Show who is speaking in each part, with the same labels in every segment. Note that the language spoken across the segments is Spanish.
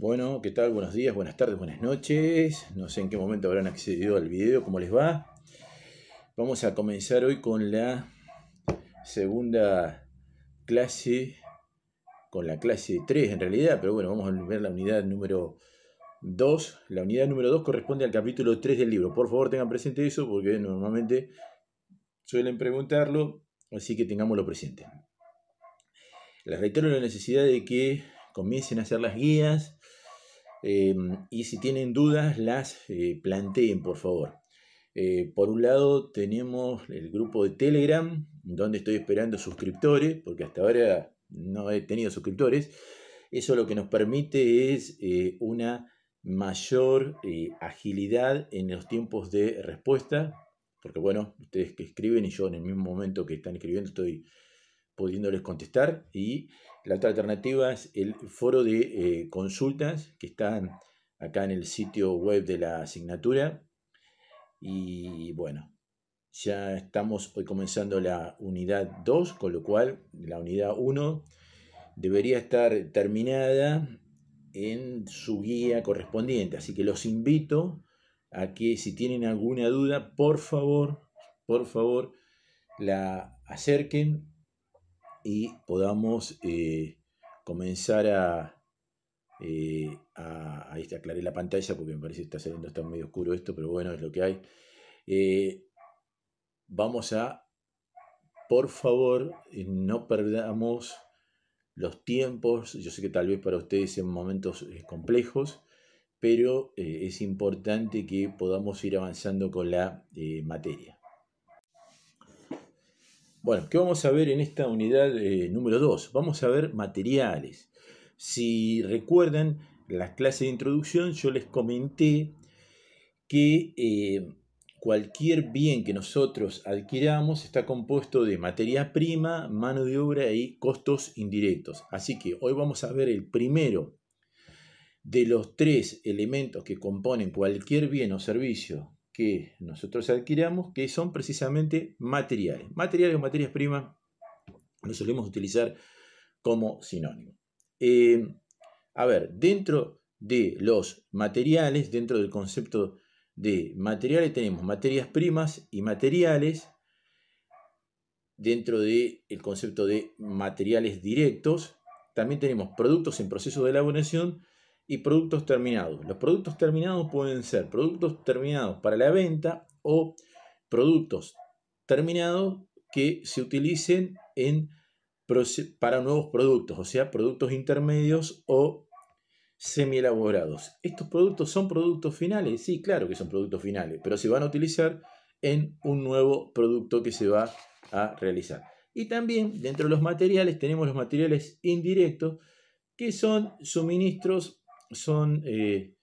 Speaker 1: Bueno, ¿qué tal? Buenos días, buenas tardes, buenas noches. No sé en qué momento habrán accedido al video, cómo les va. Vamos a comenzar hoy con la segunda clase, con la clase 3 en realidad, pero bueno, vamos a ver la unidad número 2. La unidad número 2 corresponde al capítulo 3 del libro. Por favor, tengan presente eso porque normalmente suelen preguntarlo, así que tengámoslo presente. Les reitero la necesidad de que comiencen a hacer las guías eh, y si tienen dudas las eh, planteen, por favor. Eh, por un lado tenemos el grupo de Telegram, donde estoy esperando suscriptores, porque hasta ahora no he tenido suscriptores. Eso lo que nos permite es una mayor agilidad en los tiempos de respuesta, porque bueno, ustedes que escriben y yo en el mismo momento que están escribiendo estoy pudiéndoles contestar. Y la otra alternativa es el foro de eh, consultas que están acá en el sitio web de la asignatura. Y bueno, ya estamos hoy comenzando la unidad 2, con lo cual la unidad 1 debería estar terminada en su guía correspondiente. Así que los invito a que si tienen alguna duda, por favor, por favor, la acerquen y podamos eh, comenzar a, eh, a, Ahí aclaré la pantalla porque me parece que está saliendo, está medio oscuro esto, pero bueno, es lo que hay. Eh, vamos a, por favor, no perdamos los tiempos. Yo sé que tal vez para ustedes sean momentos complejos, pero es importante que podamos ir avanzando con la materia. Bueno, ¿qué vamos a ver en esta unidad eh, número 2? Vamos a ver materiales. Si recuerdan las clases de introducción, yo les comenté que eh, cualquier bien que nosotros adquiramos está compuesto de materia prima, mano de obra y costos indirectos. Así que hoy vamos a ver el primero de los tres elementos que componen cualquier bien o servicio que nosotros adquiramos, que son precisamente materiales. Materiales o materias primas lo solemos utilizar como sinónimo. Eh, a ver, dentro de los materiales, dentro del concepto de materiales, tenemos materias primas y materiales. Dentro del concepto de materiales directos, también tenemos productos en proceso de elaboración y productos terminados. Los productos terminados pueden ser productos terminados para la venta o productos terminados que se utilicen en, para nuevos productos, o sea, productos intermedios o semi elaborados. ¿Estos productos son productos finales? Sí, claro que son productos finales, pero se van a utilizar en un nuevo producto que se va a realizar. Y también dentro de los materiales tenemos los materiales indirectos, que son suministros son, eh,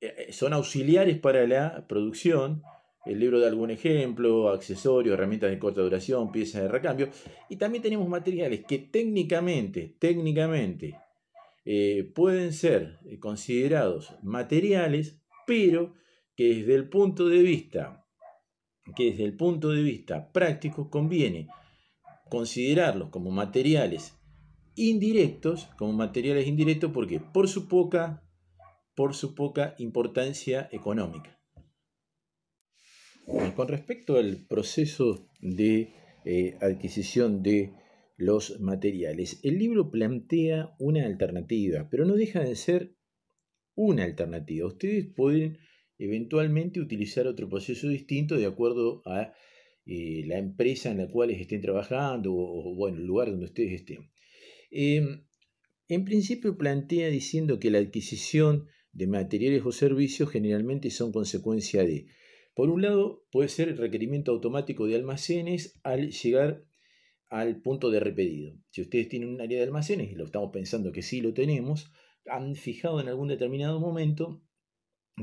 Speaker 1: eh, son auxiliares para la producción. El libro da algún ejemplo, accesorios, herramientas de corta duración, piezas de recambio. Y también tenemos materiales que técnicamente, técnicamente, eh, pueden ser considerados materiales, pero que desde el punto de vista, que desde el punto de vista práctico conviene considerarlos como materiales indirectos, como materiales indirectos, porque por su poca, por su poca importancia económica. con respecto al proceso de eh, adquisición de los materiales, el libro plantea una alternativa, pero no deja de ser una alternativa. Ustedes pueden eventualmente utilizar otro proceso distinto de acuerdo a eh, la empresa en la cual estén trabajando o, o bueno, el lugar donde ustedes estén. Em, en principio plantea diciendo que la adquisición de materiales o servicios generalmente son consecuencia de, por un lado, puede ser el requerimiento automático de almacenes al llegar al punto de repedido. Si ustedes tienen un área de almacenes, y lo estamos pensando que sí lo tenemos, han fijado en algún determinado momento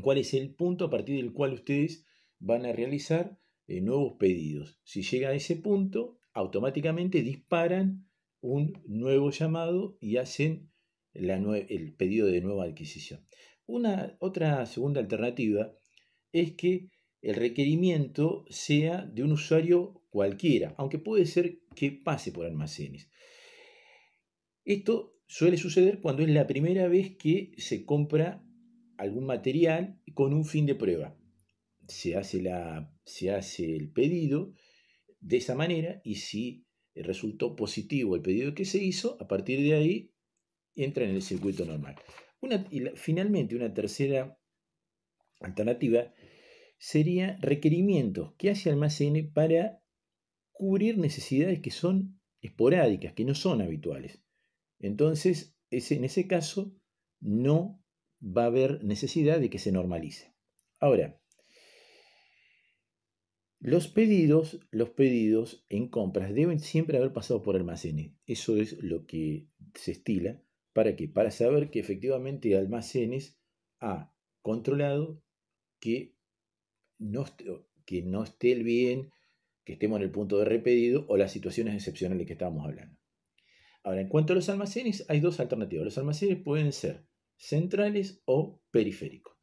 Speaker 1: cuál es el punto a partir del cual ustedes van a realizar eh, nuevos pedidos. Si llega a ese punto, automáticamente disparan un nuevo llamado y hacen el pedido de nueva adquisición. Una, otra segunda alternativa es que el requerimiento sea de un usuario cualquiera, aunque puede ser que pase por almacenes. Esto suele suceder cuando es la primera vez que se compra algún material con un fin de prueba. Se hace, la, se hace el pedido de esa manera y si resultó positivo el pedido que se hizo, a partir de ahí entra en el circuito normal. Una, y finalmente, una tercera alternativa sería requerimientos que hace almacén para cubrir necesidades que son esporádicas, que no son habituales. Entonces, en ese caso, no va a haber necesidad de que se normalice. Ahora, los pedidos, los pedidos en compras deben siempre haber pasado por almacenes. Eso es lo que se estila. ¿Para qué? Para saber que efectivamente almacenes ha controlado que no, que no esté el bien, que estemos en el punto de repedido o las situaciones excepcionales que estábamos hablando. Ahora, en cuanto a los almacenes, hay dos alternativas. Los almacenes pueden ser centrales o periféricos.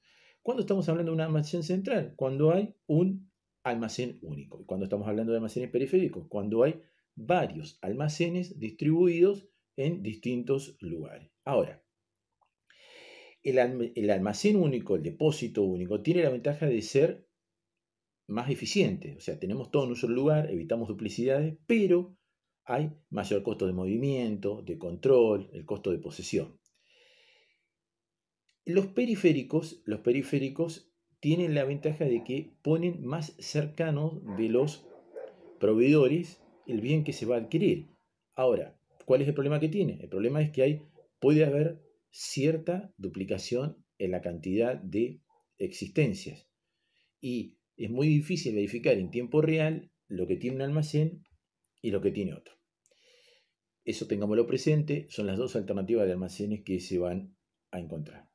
Speaker 1: ¿Cuándo estamos hablando de un almacén central? Cuando hay un almacén único. ¿Y cuando estamos hablando de almacenes periféricos? Cuando hay varios almacenes distribuidos en distintos lugares. Ahora, el, almacén único, el depósito único, tiene la ventaja de ser más eficiente. O sea, tenemos todo en un solo lugar, evitamos duplicidades, pero hay mayor costo de movimiento, de control, el costo de posesión. Los periféricos, los periféricos tienen la ventaja de que ponen más cercanos de los proveedores el bien que se va a adquirir. Ahora, ¿cuál es el problema que tiene? El problema es que hay, puede haber cierta duplicación en la cantidad de existencias. Y es muy difícil verificar en tiempo real lo que tiene un almacén y lo que tiene otro. Eso tengámoslo presente, son las dos alternativas de almacenes que se van a encontrar.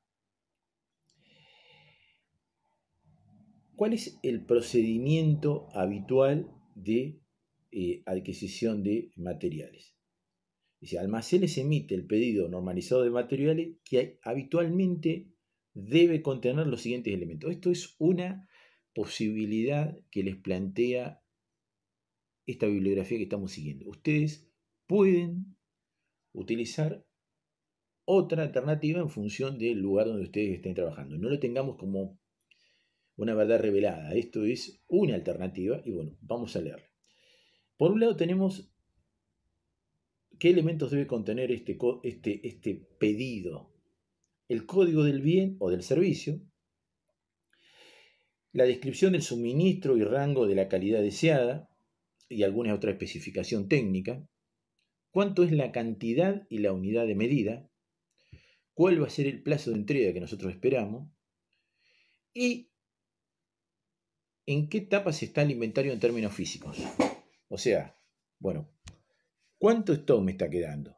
Speaker 1: ¿Cuál es el procedimiento habitual de eh, adquisición de materiales? Dice, almacenes emite el pedido normalizado de materiales que habitualmente debe contener los siguientes elementos. Esto es una posibilidad que les plantea esta bibliografía que estamos siguiendo. Ustedes pueden utilizar otra alternativa en función del lugar donde ustedes estén trabajando. No lo tengamos como una verdad revelada. Esto es una alternativa y bueno, vamos a leerla. Por un lado tenemos ¿Qué elementos debe contener este, este, este pedido? El código del bien o del servicio, la descripción del suministro y rango de la calidad deseada y alguna otra especificación técnica, cuánto es la cantidad y la unidad de medida, cuál va a ser el plazo de entrega que nosotros esperamos y en qué etapas está el inventario en términos físicos. O sea, bueno, ¿Cuánto stock me está quedando?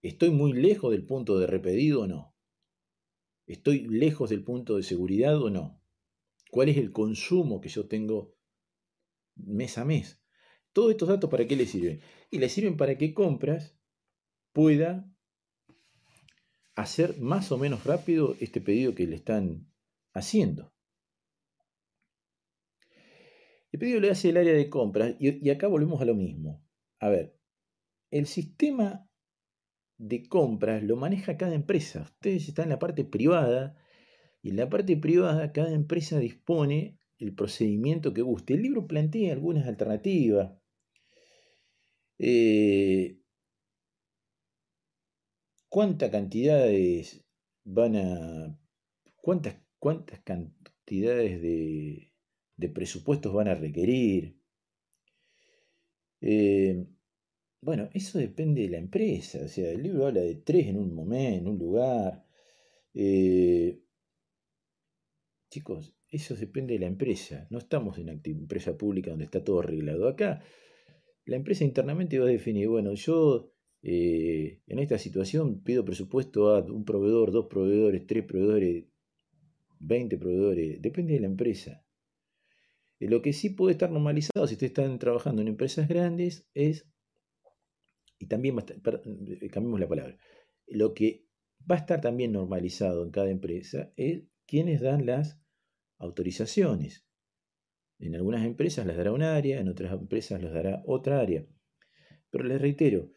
Speaker 1: ¿Estoy muy lejos del punto de repedido o no? ¿Estoy lejos del punto de seguridad o no? ¿Cuál es el consumo que yo tengo mes a mes? Todos estos datos para qué le sirven? Y le sirven para que compras pueda hacer más o menos rápido este pedido que le están haciendo. El pedido le hace el área de compras y, acá volvemos a lo mismo. A ver, el sistema de compras lo maneja cada empresa. Ustedes están en la parte privada y en la parte privada cada empresa dispone el procedimiento que guste. El libro plantea algunas alternativas. Eh, ¿Cuántas cantidades van a... ¿Cuántas, cuántas cantidades de, de presupuestos van a requerir? Eh, bueno, eso depende de la empresa. O sea, el libro habla de tres en un momento, en un lugar. Eh, chicos, eso depende de la empresa. No estamos en una empresa pública donde está todo arreglado. Acá, la empresa internamente va a definir, bueno, yo eh, en esta situación pido presupuesto a un proveedor, dos proveedores, tres proveedores, 20 proveedores. Depende de la empresa. Lo que sí puede estar normalizado si ustedes están trabajando en empresas grandes es, y también va a estar, eh, cambiemos la palabra, lo que va a estar también normalizado en cada empresa es quienes dan las autorizaciones. En algunas empresas las dará un área, en otras empresas las dará otra área. Pero les reitero,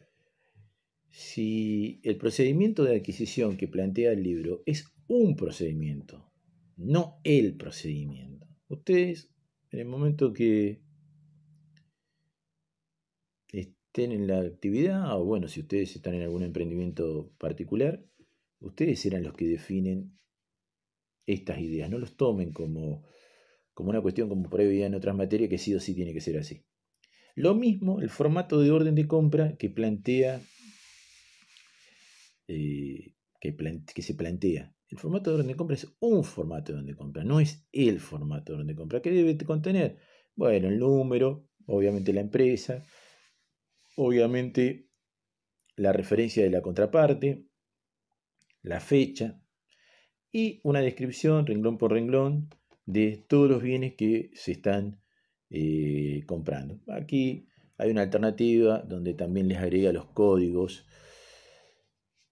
Speaker 1: si el procedimiento de adquisición que plantea el libro es un procedimiento, no el procedimiento. Ustedes, en el momento que estén en la actividad, o bueno, si ustedes están en algún emprendimiento particular, ustedes serán los que definen estas ideas. No los tomen como, como una cuestión como previa en otras materias que sí o sí tiene que ser así. Lo mismo el formato de orden de compra que plantea, eh, que, que, se plantea. El formato de orden de compra es un formato de orden de compra, no es el formato de orden de compra. ¿Qué debe contener? Bueno, el número, obviamente la empresa, obviamente la referencia de la contraparte, la fecha y una descripción renglón por renglón de todos los bienes que se están eh, comprando. Aquí hay una alternativa donde también les agrega los códigos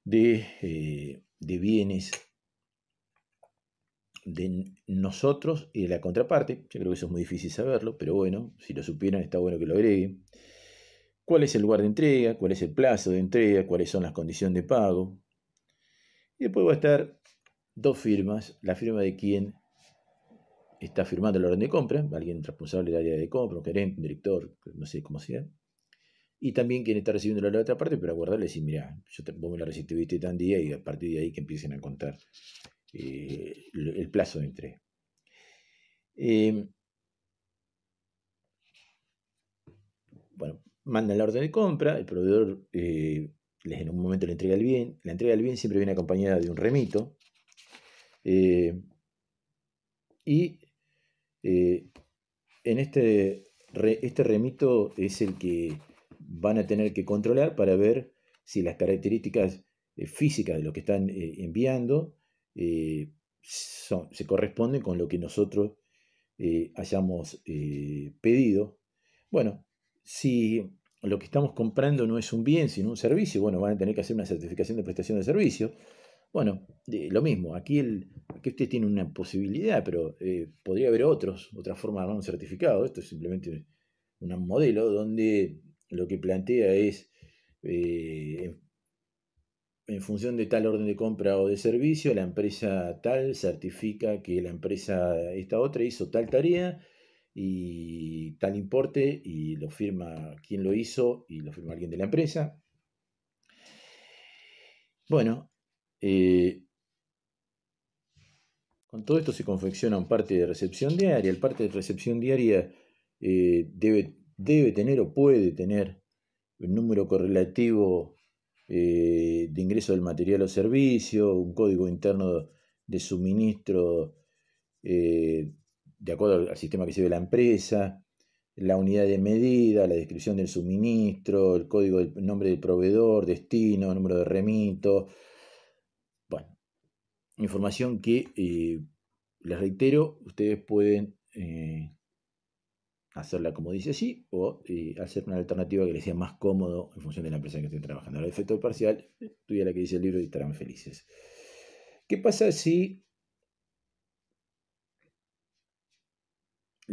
Speaker 1: de, eh, de bienes de nosotros y de la contraparte. Yo creo que eso es muy difícil saberlo, pero bueno, si lo supieran está bueno que lo agreguen cuál es el lugar de entrega, cuál es el plazo de entrega, cuáles son las condiciones de pago. Y después va a estar dos firmas, la firma de quien está firmando el orden de compra, alguien responsable del área de compra, un gerente, un director, no sé cómo sea. Y también quien está recibiendo la otra parte, pero aguardarle y decir, mira, yo te, vos me la recibiste tan día y a partir de ahí que empiecen a contar eh, el plazo de entrega. Eh, bueno, mandan la orden de compra, el proveedor eh, les en un momento le entrega el bien, la entrega del bien siempre viene acompañada de un remito, eh, y en este, este remito es el que van a tener que controlar para ver si las características físicas de lo que están enviando se corresponden con lo que nosotros hayamos pedido. Bueno, si lo que estamos comprando no es un bien, sino un servicio, bueno, van a tener que hacer una certificación de prestación de servicio. Bueno, lo mismo, aquí, el, aquí usted tiene una posibilidad, pero eh, podría haber otros, otra forma de armar un certificado. Esto es simplemente un modelo donde lo que plantea es, eh, en función de tal orden de compra o de servicio, la empresa tal certifica que la empresa esta otra hizo tal tarea y tal importe y lo firma quien lo hizo y lo firma alguien de la empresa. Bueno, eh, con todo esto se confecciona un parte de recepción diaria. El parte de recepción diaria eh, debe, debe, tener o puede tener un número correlativo eh, de ingreso del material o servicio, un código interno de suministro de acuerdo al sistema que se ve la empresa, la unidad de medida, la descripción del suministro, el código del nombre del proveedor, destino, número de remito. Bueno, información que, eh, les reitero, ustedes pueden eh, hacerla como dice así o eh, hacer una alternativa que les sea más cómodo en función de la empresa en que estén trabajando. El efecto parcial, estudia la que dice el libro y estarán felices. ¿Qué pasa si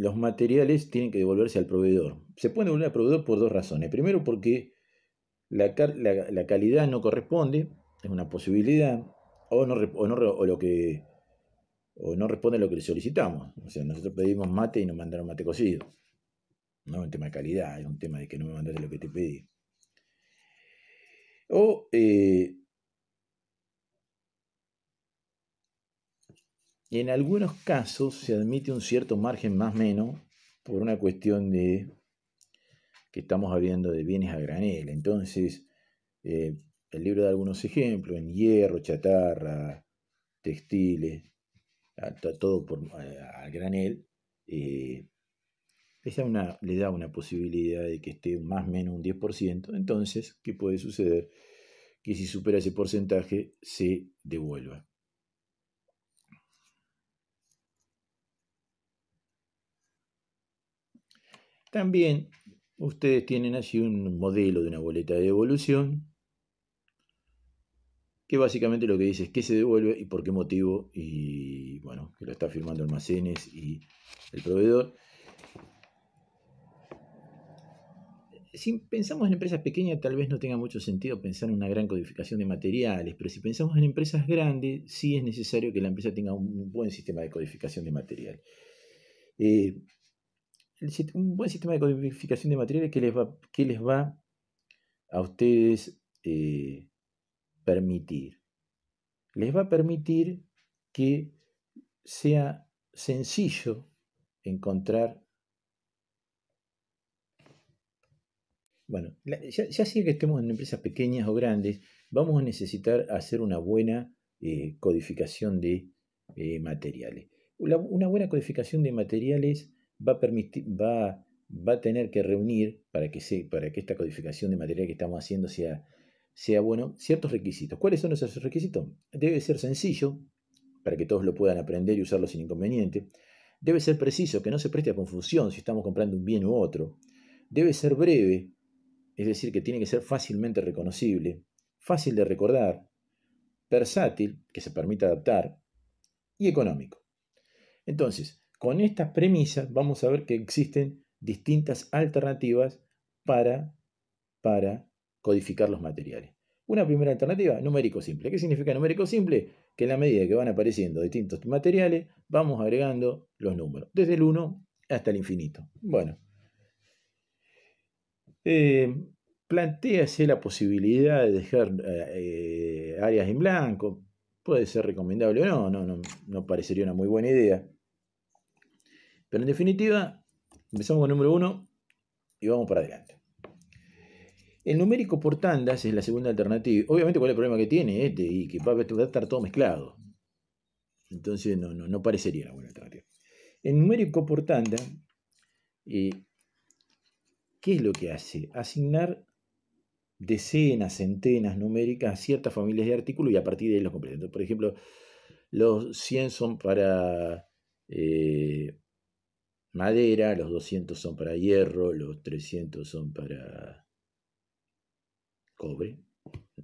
Speaker 1: los materiales tienen que devolverse al proveedor. Se puede devolver al proveedor por dos razones. Primero porque la, calidad no corresponde, es una posibilidad, o no, o lo que, o no responde a lo que le solicitamos. O sea, nosotros pedimos mate y nos mandaron mate cocido. No es un tema de calidad, es un tema de que no me mandaste lo que te pedí. O eh, En algunos casos se admite un cierto margen más o menos por una cuestión de que estamos hablando de bienes a granel. Entonces, eh, el libro da algunos ejemplos en hierro, chatarra, textiles, todo por, a, granel. Eh, esa una, le da una posibilidad de que esté más o menos un 10%. Entonces, ¿qué puede suceder? Que si supera ese porcentaje, se devuelva. También ustedes tienen así un modelo de una boleta de devolución que básicamente lo que dice es qué se devuelve y por qué motivo y bueno, que lo está firmando almacenes y el proveedor. Si pensamos en empresas pequeñas, tal vez no tenga mucho sentido pensar en una gran codificación de materiales, pero si pensamos en empresas grandes, sí es necesario que la empresa tenga un buen sistema de codificación de material. Eh, un buen sistema de codificación de materiales que les va, que les va a ustedes eh, permitir. Les va a permitir que sea sencillo encontrar Bueno, ya, sea que estemos en empresas pequeñas o grandes, vamos a necesitar hacer una buena eh, codificación de eh, materiales. una buena codificación de materiales va a, permitir, va, va a tener que reunir, para que, se, para que esta codificación de materiales que estamos haciendo sea, sea bueno, ciertos requisitos. ¿Cuáles son esos requisitos? Debe ser sencillo, para que todos lo puedan aprender y usarlo sin inconveniente. Debe ser preciso, que no se preste a confusión si estamos comprando un bien u otro. Debe ser breve, es decir, que tiene que ser fácilmente reconocible, fácil de recordar, versátil, que se permita adaptar, y económico. Entonces, con estas premisas vamos a ver que existen distintas alternativas para, para codificar los materiales. Una primera alternativa, numérico simple. ¿Qué significa numérico simple? Que en la medida que van apareciendo distintos materiales, vamos agregando los números, desde el 1 hasta el infinito. Bueno, eh, la posibilidad de dejar eh, áreas en blanco. Puede ser recomendable o no, no, no, no parecería una muy buena idea. Pero en definitiva, empezamos con el número 1 y vamos para adelante. El numérico por tandas es la segunda alternativa. Obviamente, ¿cuál es el problema que tiene? Este, y que va a estar todo mezclado. Entonces, no, no, no parecería una buena alternativa. El numérico por tanda eh, ¿Qué es lo que hace? Asignar decenas, centenas numéricas a ciertas familias de artículos y a partir de ahí los completa. Por ejemplo, los 100 son para eh, madera, los 200 son para hierro, los 300 son para cobre,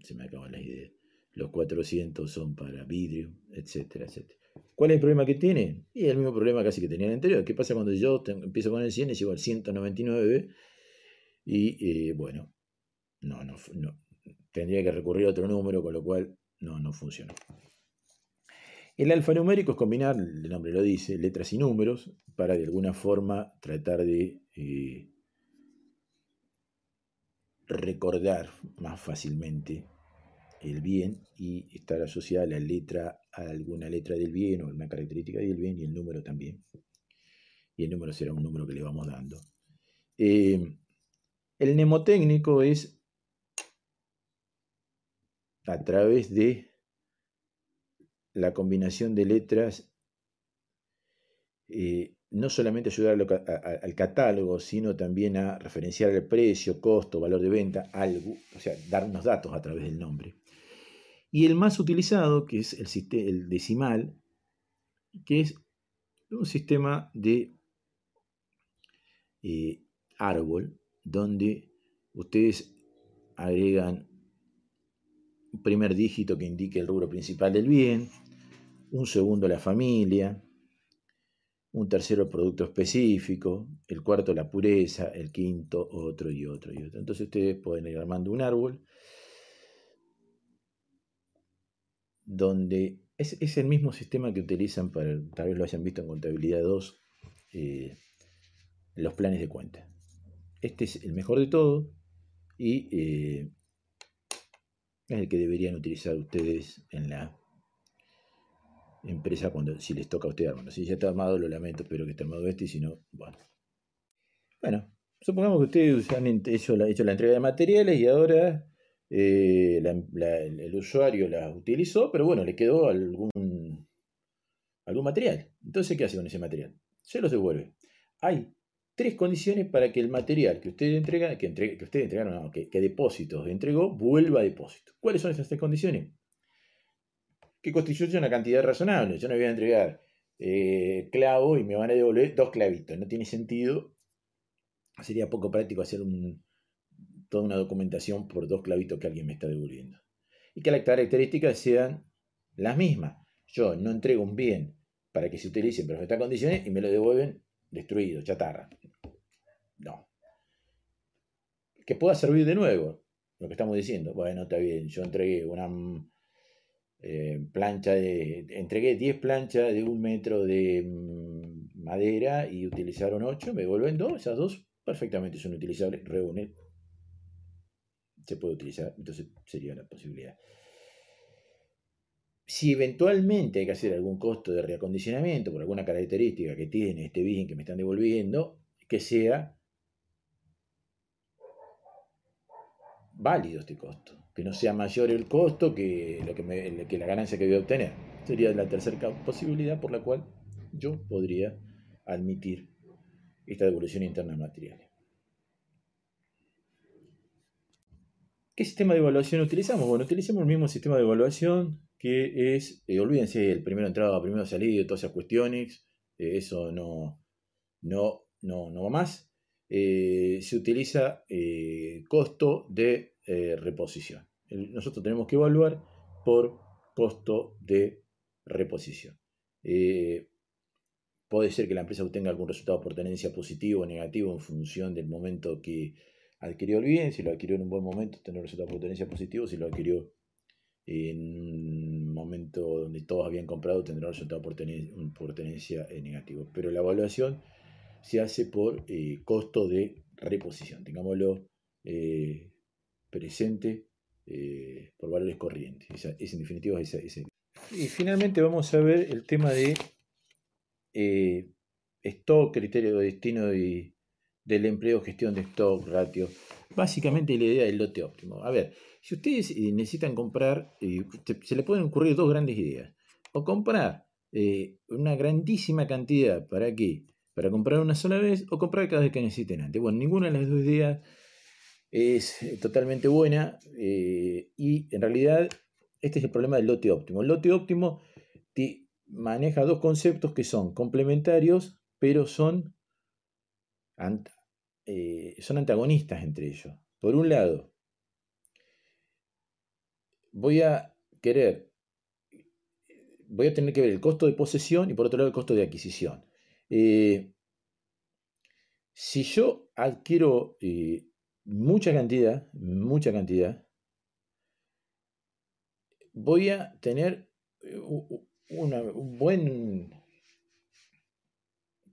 Speaker 1: se me acaban las ideas, los 400 son para vidrio, etcétera, etcétera. ¿Cuál es el problema que tiene? Y el mismo problema casi que tenía el anterior. ¿Qué pasa cuando yo empiezo con el 100 y llego al 199? Y eh, bueno, no, no, no, tendría que recurrir a otro número, con lo cual no, no funciona. El alfanumérico es combinar, el nombre lo dice, letras y números para de alguna forma tratar de eh, recordar más fácilmente el bien y estar asociada la letra a alguna letra del bien o una característica del bien y el número también. Y el número será un número que le vamos dando. Eh, el mnemotécnico es a través de la combinación de letras, eh, no solamente ayudar al catálogo, sino también a referenciar el precio, costo, valor de venta, algo, o sea, dar unos datos a través del nombre. Y el más utilizado, que es el, el decimal, que es un sistema de eh, árbol, donde ustedes agregan un primer dígito que indique el rubro principal del bien, un segundo la familia, un tercero el producto específico, el cuarto la pureza, el quinto otro y otro y otro. Entonces ustedes pueden ir armando un árbol donde es, el mismo sistema que utilizan para, tal vez lo hayan visto en contabilidad 2, eh, los planes de cuenta. Este es el mejor de todo y eh, es el que deberían utilizar ustedes en la empresa cuando si les toca a ustedes armarlo. Si ya está armado, lo lamento, espero que esté armado este y si no, bueno. Bueno, supongamos que ustedes han hecho la, entrega de materiales y ahora eh, el, usuario la utilizó, pero bueno, le quedó algún, algún material. Entonces, ¿qué hace con ese material? Se los devuelve. Hay tres condiciones para que el material que usted entrega, que, entregue, que entregaron, que, que depósitos entregó, vuelva a depósito. ¿Cuáles son esas tres condiciones? Que constituye una cantidad razonable. Yo no voy a entregar eh, clavo y me van a devolver dos clavitos. No tiene sentido. Sería poco práctico hacer toda una documentación por dos clavitos que alguien me está devolviendo. Y que las características sean las mismas. Yo no entrego un bien para que se utilice en perfectas condiciones y me lo devuelven destruido, chatarra. No. que pueda servir de nuevo, lo que estamos diciendo. Bueno, está bien, yo entregué una eh, plancha de. Entregué 10 planchas de un metro de mm, madera y utilizaron 8, me devuelven 2, esas dos perfectamente son utilizables, reúnen. Se puede utilizar, entonces sería la posibilidad. Si eventualmente hay que hacer algún costo de reacondicionamiento por alguna característica que tiene este bien que me están devolviendo, que sea válido este costo, que no sea mayor el costo que, lo que, que la ganancia que voy a obtener. Sería la tercera posibilidad por la cual yo podría admitir esta devolución interna de materiales. ¿Qué sistema de evaluación utilizamos? Bueno, utilizamos el mismo sistema de evaluación que es, eh, olvídense, el primero entrado, primero salido, todas esas cuestiones, eh, eso no, no, no, no va más. Eh, se utiliza costo de reposición. nosotros tenemos que evaluar por costo de reposición. puede ser que la empresa obtenga algún resultado por tenencia positivo o negativo en función del momento que adquirió el bien, si lo adquirió en un buen momento, tener resultado por tenencia positivo, si lo adquirió en un momento donde todos habían comprado tendrá resultado por, por tenencia eh, negativo. Pero la evaluación se hace por eh, costo de reposición, tengámoslo eh, presente por valores corrientes. es en definitiva ese, Y finalmente vamos a ver el tema de stock, criterio de destino y del empleo, gestión de stock, ratio. Básicamente la idea del lote óptimo. A ver, si ustedes eh, necesitan comprar, eh, se le pueden ocurrir dos grandes ideas. O comprar eh, una grandísima cantidad, ¿para qué? Para comprar una sola vez o comprar cada vez que necesiten antes. Bueno, ninguna de las dos ideas es totalmente buena y en realidad este es el problema del lote óptimo. El lote óptimo maneja dos conceptos que son complementarios, pero son, son antagonistas entre ellos. Por un lado, voy a querer, voy a tener que ver el costo de posesión y por otro lado el costo de adquisición. Eh, si yo adquiero eh, mucha cantidad, mucha cantidad, voy a tener eh, un buen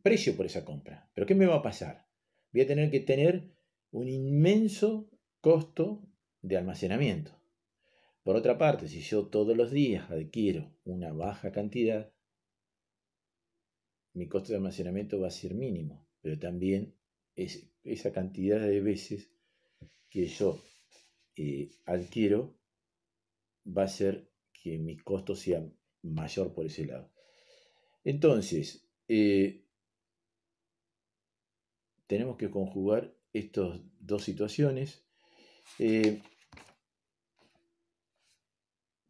Speaker 1: precio por esa compra. Pero ¿qué me va a pasar? Voy a tener que tener un inmenso costo de almacenamiento. Por otra parte, si yo todos los días adquiero una baja cantidad, mi costo de almacenamiento va a ser mínimo, pero también es esa cantidad de veces que yo eh, adquiero va a ser que mi costo sea mayor por ese lado. Entonces, eh, tenemos que conjugar estas dos situaciones. Eh,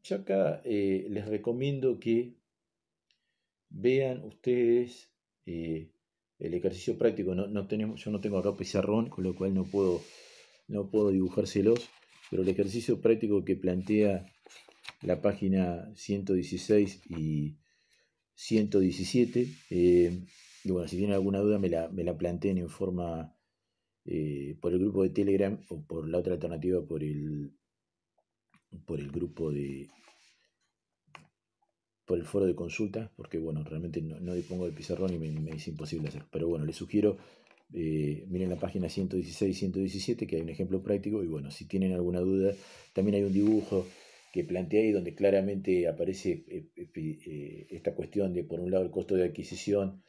Speaker 1: yo acá eh, les recomiendo que vean ustedes eh, el ejercicio práctico. No, tenemos, yo no tengo acá pizarrón, con lo cual no puedo, no puedo dibujárselos, pero el ejercicio práctico que plantea la página 116 y 117, eh, y bueno, si tienen alguna duda me la, me la planteen en forma por el grupo de Telegram o por la otra alternativa por el por el grupo de por el foro de consulta, porque bueno, realmente no, dispongo del pizarrón y me, es imposible hacer. Pero bueno, les sugiero, eh, miren la página 116 117, que hay un ejemplo práctico, y bueno, si tienen alguna duda, también hay un dibujo que plantea ahí donde claramente aparece eh, eh, esta cuestión de por un lado el costo de adquisición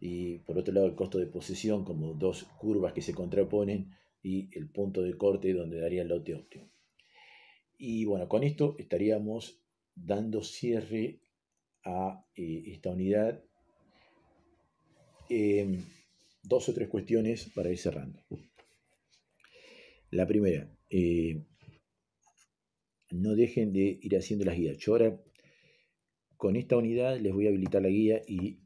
Speaker 1: y por otro lado el costo de posesión como dos curvas que se contraponen y el punto de corte donde daría el lote óptimo. Y bueno, con esto estaríamos dando cierre a eh, esta unidad. Em, dos o tres cuestiones para ir cerrando. La primera, eh, no dejen de ir haciendo las guías. Yo ahora con esta unidad les voy a habilitar la guía y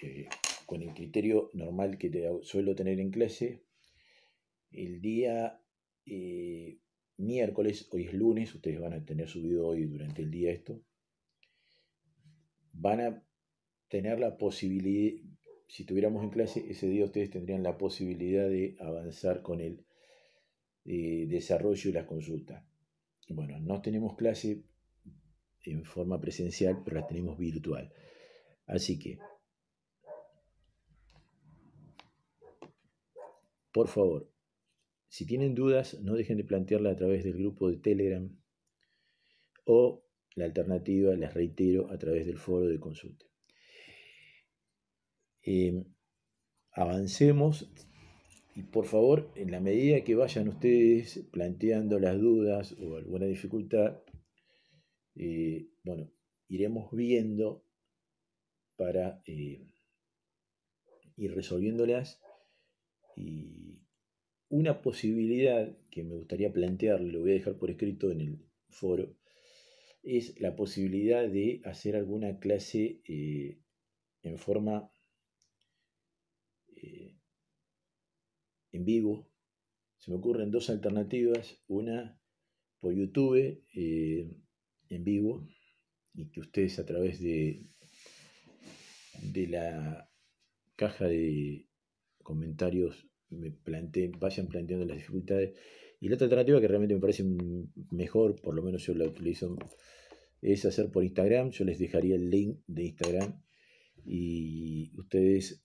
Speaker 1: eh, con el criterio normal que suelo tener en clase, el día miércoles, hoy es lunes, ustedes van a tener subido hoy durante el día esto, van a tener la posibilidad, si tuviéramos en clase ese día ustedes tendrían la posibilidad de avanzar con el eh, desarrollo de las consultas. Bueno, no tenemos clase en forma presencial, pero la tenemos virtual. Así que, por favor, si tienen dudas, no dejen de plantearla a través del grupo de Telegram o la alternativa, les reitero, a través del foro de consulta. Em, avancemos y por favor, en la medida que vayan ustedes planteando las dudas o alguna dificultad, eh, bueno, iremos viendo para eh, ir resolviéndolas. Y una posibilidad que me gustaría plantear, lo voy a dejar por escrito en el foro, es la posibilidad de hacer alguna clase eh, en forma en vivo. Se me ocurren dos alternativas, una por YouTube eh, en vivo y que ustedes a través de, de la caja de comentarios me planteen, vayan planteando las dificultades. Y la otra alternativa que realmente me parece mejor, por lo menos yo la utilizo, es hacer por Instagram. Yo les dejaría el link de Instagram y ustedes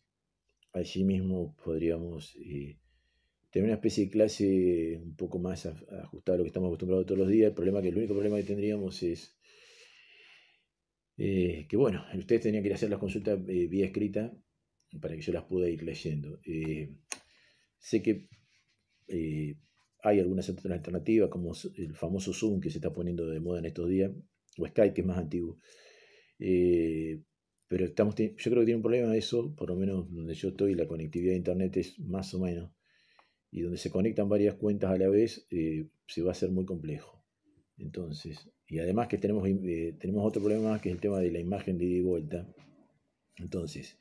Speaker 1: allí mismo podríamos eh, tener una especie de clase un poco más ajustada a lo que estamos acostumbrados todos los días. El problema que el único problema que tendríamos es eh, que bueno, ustedes tenían que ir a hacer las consultas eh, vía escrita para que yo las pueda ir leyendo. Sé que hay algunas alternativas, como el famoso Zoom que se está poniendo de moda en estos días, o Skype que es más antiguo. pero estamos, yo creo que tiene un problema eso, por lo menos donde yo estoy, la conectividad de Internet es más o menos y donde se conectan varias cuentas a la vez, eh, se va a hacer muy complejo. Entonces, y además que tenemos, eh, tenemos otro problema que es el tema de la imagen de ida y vuelta. Entonces,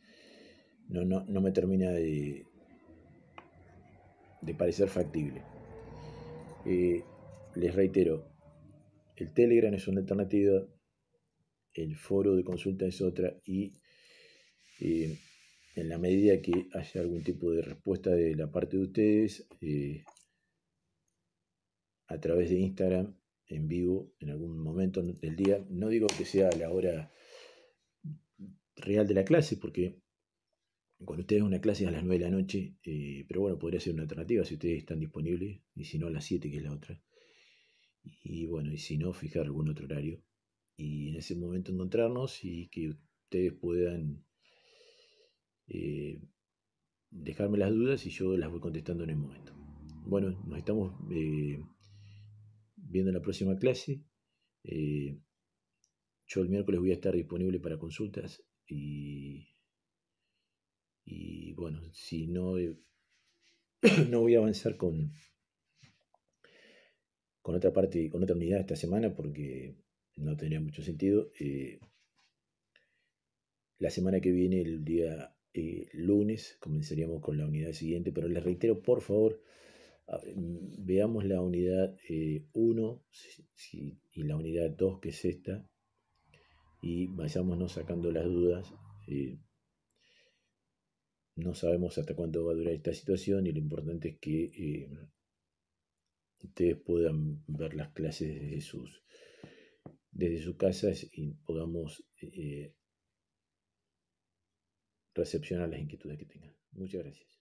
Speaker 1: no, no, no me termina de parecer factible. Les reitero, el Telegram es una alternativa, el foro de consulta es otra y en la medida que haya algún tipo de respuesta de la parte de ustedes, eh, a través de Instagram, en vivo, en algún momento del día. No digo que sea la hora real de la clase, porque cuando ustedes una clase a las 9 de la noche, eh, pero bueno, podría ser una alternativa si ustedes están disponibles, y si no a las 7, que es la otra. Y bueno, y si no, fijar algún otro horario. Y en ese momento encontrarnos y que ustedes puedan eh, dejarme las dudas y yo las voy contestando en el momento. Bueno, nos estamos eh, viendo en la próxima clase. Yo el miércoles voy a estar disponible para consultas y, y bueno, si no, no voy a avanzar con, con otra parte, con otra unidad esta semana porque no tendría mucho sentido. la semana que viene, el día eh, lunes comenzaríamos con la unidad siguiente, pero les reitero, por favor, veamos la unidad 1 eh, y la unidad 2, que es esta, y vayámonos sacando las dudas. Eh, no sabemos hasta cuánto va a durar esta situación y lo importante es que ustedes puedan ver las clases desde sus, desde sus casas y podamos recepcionar las inquietudes que tengan. Muchas gracias.